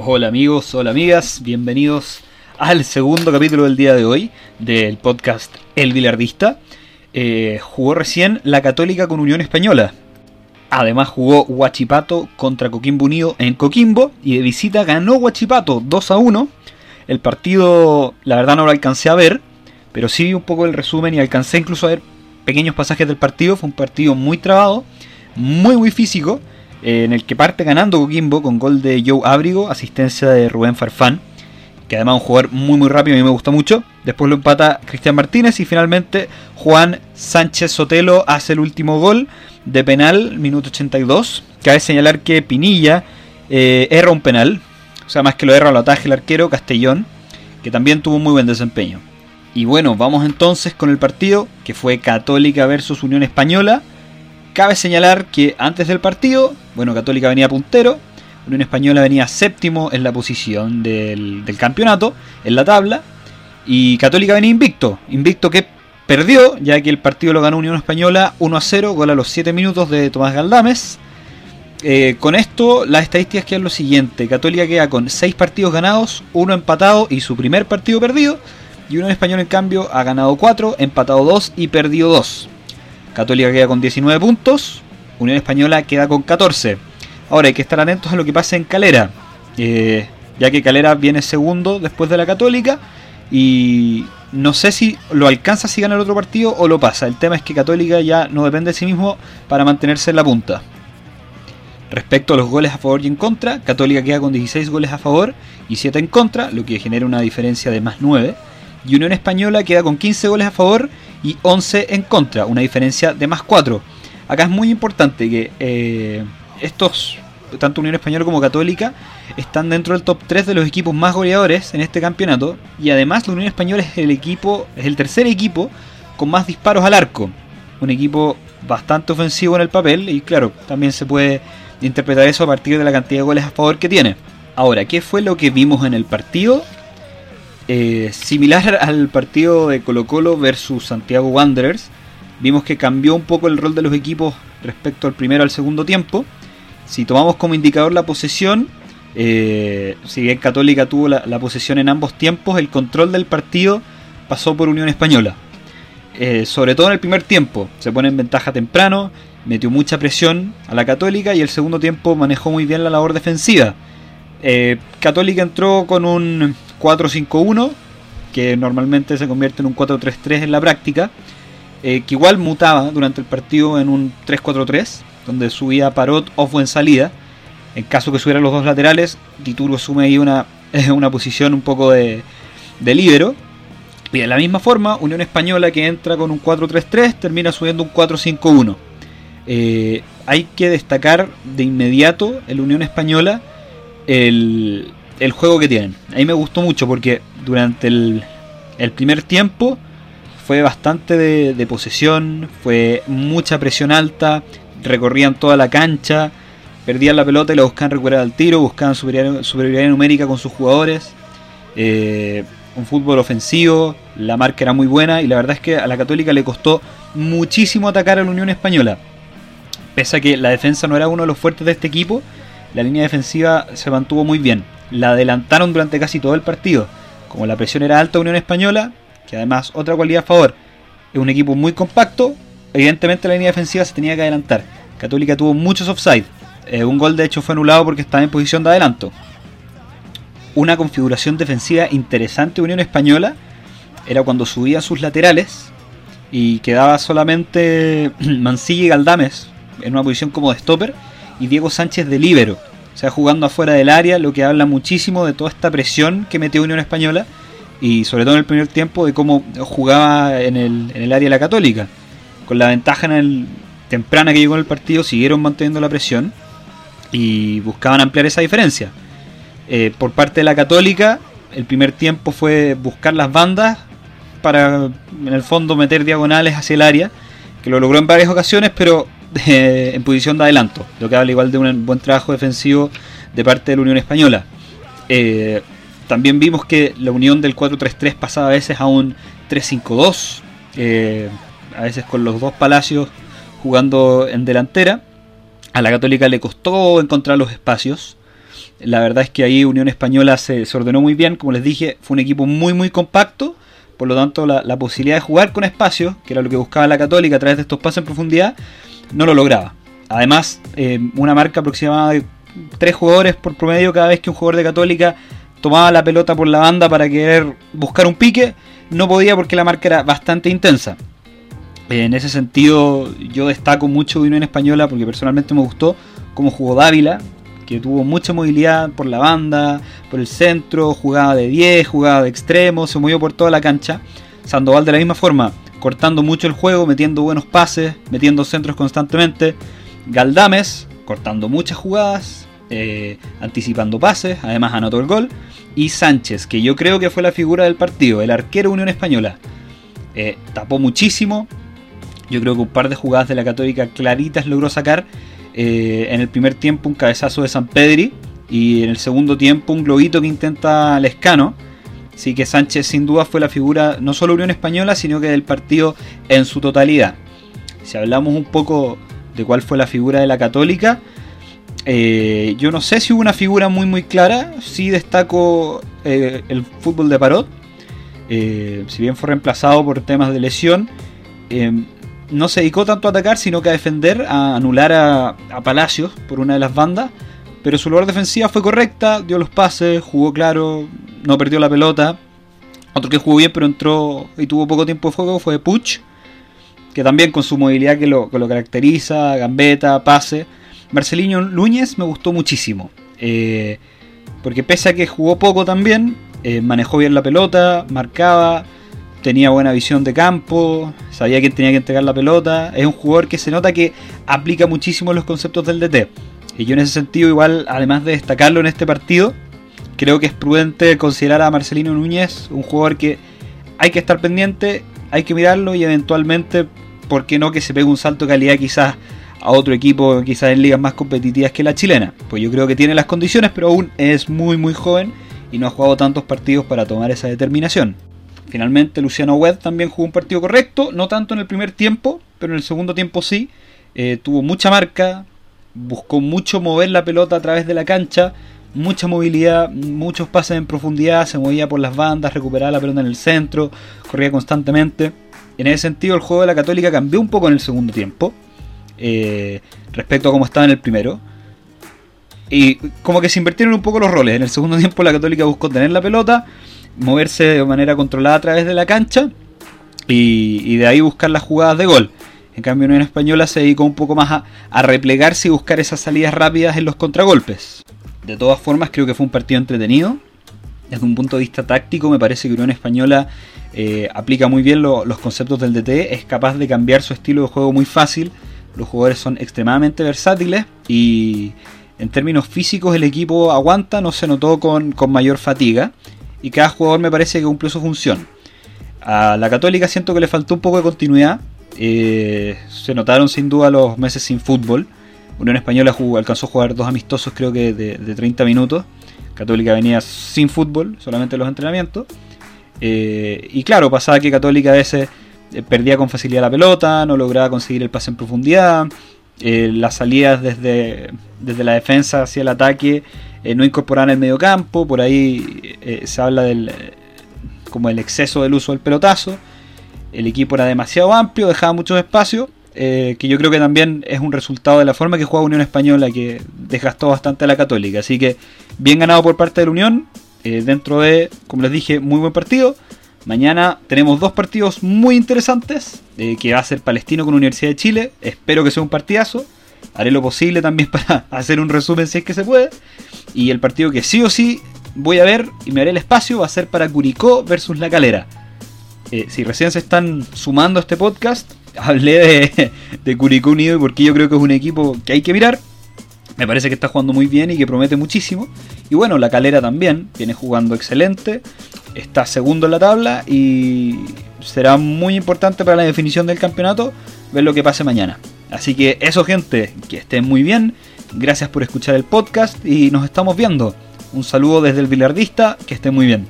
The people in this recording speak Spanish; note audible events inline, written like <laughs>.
Hola amigos, hola amigas, bienvenidos al segundo capítulo del día de hoy del podcast El Bilardista. Eh, jugó recién la Católica con Unión Española. Además jugó Huachipato contra Coquimbo Unido en Coquimbo y de visita ganó Huachipato 2 a 1. El partido, la verdad no lo alcancé a ver, pero sí vi un poco el resumen y alcancé incluso a ver pequeños pasajes del partido. Fue un partido muy trabado, muy muy físico en el que parte ganando Coquimbo con gol de Joe Abrigo, asistencia de Rubén Farfán, que además es un jugador muy muy rápido, a mí me gusta mucho. Después lo empata Cristian Martínez y finalmente Juan Sánchez Sotelo hace el último gol de penal, minuto 82. Cabe señalar que Pinilla eh, erra un penal, o sea, más que lo erra lo ataje el arquero Castellón, que también tuvo un muy buen desempeño. Y bueno, vamos entonces con el partido, que fue Católica versus Unión Española. Cabe señalar que antes del partido, bueno, Católica venía puntero, Unión Española venía séptimo en la posición del, campeonato, en la tabla, y Católica venía invicto, invicto que perdió, ya que el partido lo ganó Unión Española 1 a 0, gol a los 7 minutos de Tomás Galdames. Eh, con esto, las estadísticas quedan lo siguiente: Católica queda con 6 partidos ganados, 1 empatado y su primer partido perdido. Y Unión Española, en cambio, ha ganado 4, empatado 2 y perdido 2. Católica queda con 19 puntos, Unión Española queda con 14. Ahora hay que estar atentos a lo que pasa en Calera, eh, ya que Calera viene segundo después de la Católica y no sé si lo alcanza si gana el otro partido o lo pasa. El tema es que Católica ya no depende de sí mismo para mantenerse en la punta. Respecto a los goles a favor y en contra, Católica queda con 16 goles a favor y 7 en contra, lo que genera una diferencia de más 9. Y Unión Española queda con 15 goles a favor y 11 en contra, una diferencia de más 4. Acá es muy importante que eh, estos, tanto Unión Española como Católica, están dentro del top 3 de los equipos más goleadores en este campeonato. Y además la Unión Española es el equipo, es el tercer equipo con más disparos al arco. Un equipo bastante ofensivo en el papel y claro, también se puede interpretar eso a partir de la cantidad de goles a favor que tiene. Ahora, ¿qué fue lo que vimos en el partido? Eh, similar <laughs> al partido de Colo Colo versus Santiago Wanderers, vimos que cambió un poco el rol de los equipos respecto al primero al segundo tiempo. Si tomamos como indicador la posesión, eh, si bien Católica tuvo la, posesión en ambos tiempos, el control del partido pasó por Unión Española. Eh, sobre todo en el primer tiempo, se pone en ventaja temprano, metió mucha presión a la Católica y el segundo tiempo manejó muy bien la labor defensiva. Católica entró con un 4-5-1, que normalmente se convierte en un 4-3-3 en la práctica, eh, que igual mutaba durante el partido en un 3-4-3, donde subía Parot o en salida. En caso que subieran los dos laterales, Dituro asume ahí una, <laughs> una posición un poco de, de líbero. Y de la misma forma, Unión Española que entra con un 4-3-3 termina subiendo un 4-5-1. Eh, hay que destacar de inmediato en la Unión Española el, el juego que tienen. A mí me gustó mucho porque durante el, primer tiempo fue bastante de, posesión, fue mucha presión alta, recorrían toda la cancha, perdían la pelota y la buscaban recuperar al tiro, buscaban superioridad, numérica con sus jugadores. Eh, un fútbol ofensivo, la marca era muy buena y la verdad es que a la Católica le costó muchísimo atacar a la Unión Española. Pese a que la defensa no era uno de los fuertes de este equipo, la línea defensiva se mantuvo muy bien la adelantaron durante casi todo el partido. Como la presión era alta Unión Española, que además otra cualidad a favor, es un equipo muy compacto, evidentemente la línea defensiva se tenía que adelantar. Católica tuvo muchos offside. Eh, un gol de hecho fue anulado porque estaba en posición de adelanto. Una configuración defensiva interesante de Unión Española era cuando subía sus laterales y quedaba solamente <clears throat> Mancilla y Galdames en una posición como de stopper y Diego Sánchez de líbero o sea, jugando afuera del área, lo que habla muchísimo de toda esta presión que metió Unión Española y sobre todo en el primer tiempo de cómo jugaba en el, en el área la Católica. Con la ventaja en el, temprana que llegó en el partido, siguieron manteniendo la presión y buscaban ampliar esa diferencia. Eh, por parte de la Católica, el primer tiempo fue buscar las bandas para, en el fondo, meter diagonales hacia el área, que lo logró en varias ocasiones, pero en posición de adelanto, lo que habla igual de un buen trabajo defensivo de parte de la Unión Española. Eh, también vimos que la unión del 4-3-3 pasaba a veces a un 3-5-2, eh, a veces con los dos palacios jugando en delantera. A la Católica le costó encontrar los espacios. La verdad es que ahí Unión Española se, ordenó muy bien, como les dije, fue un equipo muy muy compacto, por lo tanto la, posibilidad de jugar con espacio, que era lo que buscaba la Católica a través de estos pases en profundidad, no lo lograba. Además, eh, una marca aproximada de tres jugadores por promedio cada vez que un jugador de Católica tomaba la pelota por la banda para querer buscar un pique, no podía porque la marca era bastante intensa. En ese sentido, yo destaco mucho Unión Española porque personalmente me gustó cómo jugó Dávila, que tuvo mucha movilidad por la banda, por el centro, jugaba de 10, jugaba de extremo, se movió por toda la cancha. Sandoval de la misma forma, cortando mucho el juego, metiendo buenos pases, metiendo centros constantemente. Galdames, cortando muchas jugadas, eh, anticipando pases, además anotó el gol. Y Sánchez, que yo creo que fue la figura del partido, el arquero Unión Española. Eh, tapó muchísimo. Yo creo que un par de jugadas de la Católica claritas logró sacar eh, en el primer tiempo un cabezazo de San Pedri y en el segundo tiempo un globito que intenta Lescano. Así que Sánchez sin duda fue la figura no solo Unión Española, sino que del partido en su totalidad. Si hablamos un poco de cuál fue la figura de la Católica, eh, yo no sé si hubo una figura muy muy clara, sí destaco eh, el fútbol de Parot, si bien fue reemplazado por temas de lesión, no se dedicó tanto a atacar, sino que a defender, a anular a, Palacios por una de las bandas. Pero su lugar defensiva fue correcta, dio los pases, jugó claro, no perdió la pelota. Otro que jugó bien, pero entró y tuvo poco tiempo de fuego fue Puch, que también con su movilidad que lo, lo caracteriza, gambeta, pase. Marcelino Núñez me gustó muchísimo. Eh, porque pese a que jugó poco también, eh, manejó bien la pelota, marcaba, tenía buena visión de campo, sabía que tenía que entregar la pelota. Es un jugador que se nota que aplica muchísimo los conceptos del DT. Y yo en ese sentido, igual, además de destacarlo en este partido, creo que es prudente considerar a Marcelino Núñez un jugador que hay que estar pendiente, hay que mirarlo y eventualmente, ¿por qué no que se pegue un salto de calidad quizás a otro equipo, quizás en ligas más competitivas que la chilena? Pues yo creo que tiene las condiciones, pero aún es muy muy joven y no ha jugado tantos partidos para tomar esa determinación. Finalmente Luciano Webb también jugó un partido correcto, no tanto en el primer tiempo, pero en el segundo tiempo sí. Eh, tuvo mucha marca, buscó mucho mover la pelota a través de la cancha, mucha movilidad, muchos pases en profundidad, se movía por las bandas, recuperaba la pelota en el centro, corría constantemente. En ese sentido el juego de la Católica cambió un poco en el segundo tiempo, eh, respecto a cómo estaba en el primero. Y como que se invirtieron un poco los roles. En el segundo tiempo la Católica buscó tener la pelota, moverse de manera controlada a través de la cancha y, de ahí buscar las jugadas de gol. En cambio, Unión Española se dedicó un poco más a, replegarse y buscar esas salidas rápidas en los contragolpes. De todas formas, creo que fue un partido entretenido. Desde un punto de vista táctico, me parece que Unión Española eh, aplica muy bien los conceptos del DT, es capaz de cambiar su estilo de juego muy fácil. Los jugadores son extremadamente versátiles y en términos físicos el equipo aguanta, no se notó con, con mayor fatiga y cada jugador me parece que cumplió su función. A la Católica siento que le faltó un poco de continuidad. Eh, se notaron sin duda los meses sin fútbol. Unión Española alcanzó a jugar dos amistosos creo que de, 30 minutos. Católica venía sin fútbol, solamente los entrenamientos. Eh, y claro, pasaba que Católica a veces eh, perdía con facilidad la pelota, no lograba conseguir el pase en profundidad. las salidas desde, desde la defensa hacia el ataque no incorporaban el medio campo, por ahí se habla del como el exceso del uso del pelotazo. El equipo era demasiado amplio, dejaba muchos espacios, eh, que yo creo que también es un resultado de la forma que juega Unión Española, que desgastó bastante a la Católica. Así que bien ganado por parte de la Unión, dentro de, como les dije, muy buen partido. Mañana tenemos dos partidos muy interesantes, que va a ser Palestino con Universidad de Chile. Espero que sea un partidazo. Haré lo posible también <laughs> para hacer un resumen si es que se puede. Y el partido que sí o sí voy a ver y me haré el espacio va a ser para Curicó versus La Calera. Eh, si recién se están sumando a este podcast, <laughs> hablé de, de Curicó Unido y porque yo creo que es un equipo que hay que mirar. Me parece que está jugando muy bien y que promete muchísimo. Y bueno, la calera también viene jugando excelente. Está segundo en la tabla y será muy importante para la definición del campeonato ver lo que pase mañana. Así que eso gente, que estén muy bien. Gracias por escuchar el podcast y nos estamos viendo. Un saludo desde el Bilardista, que esté muy bien.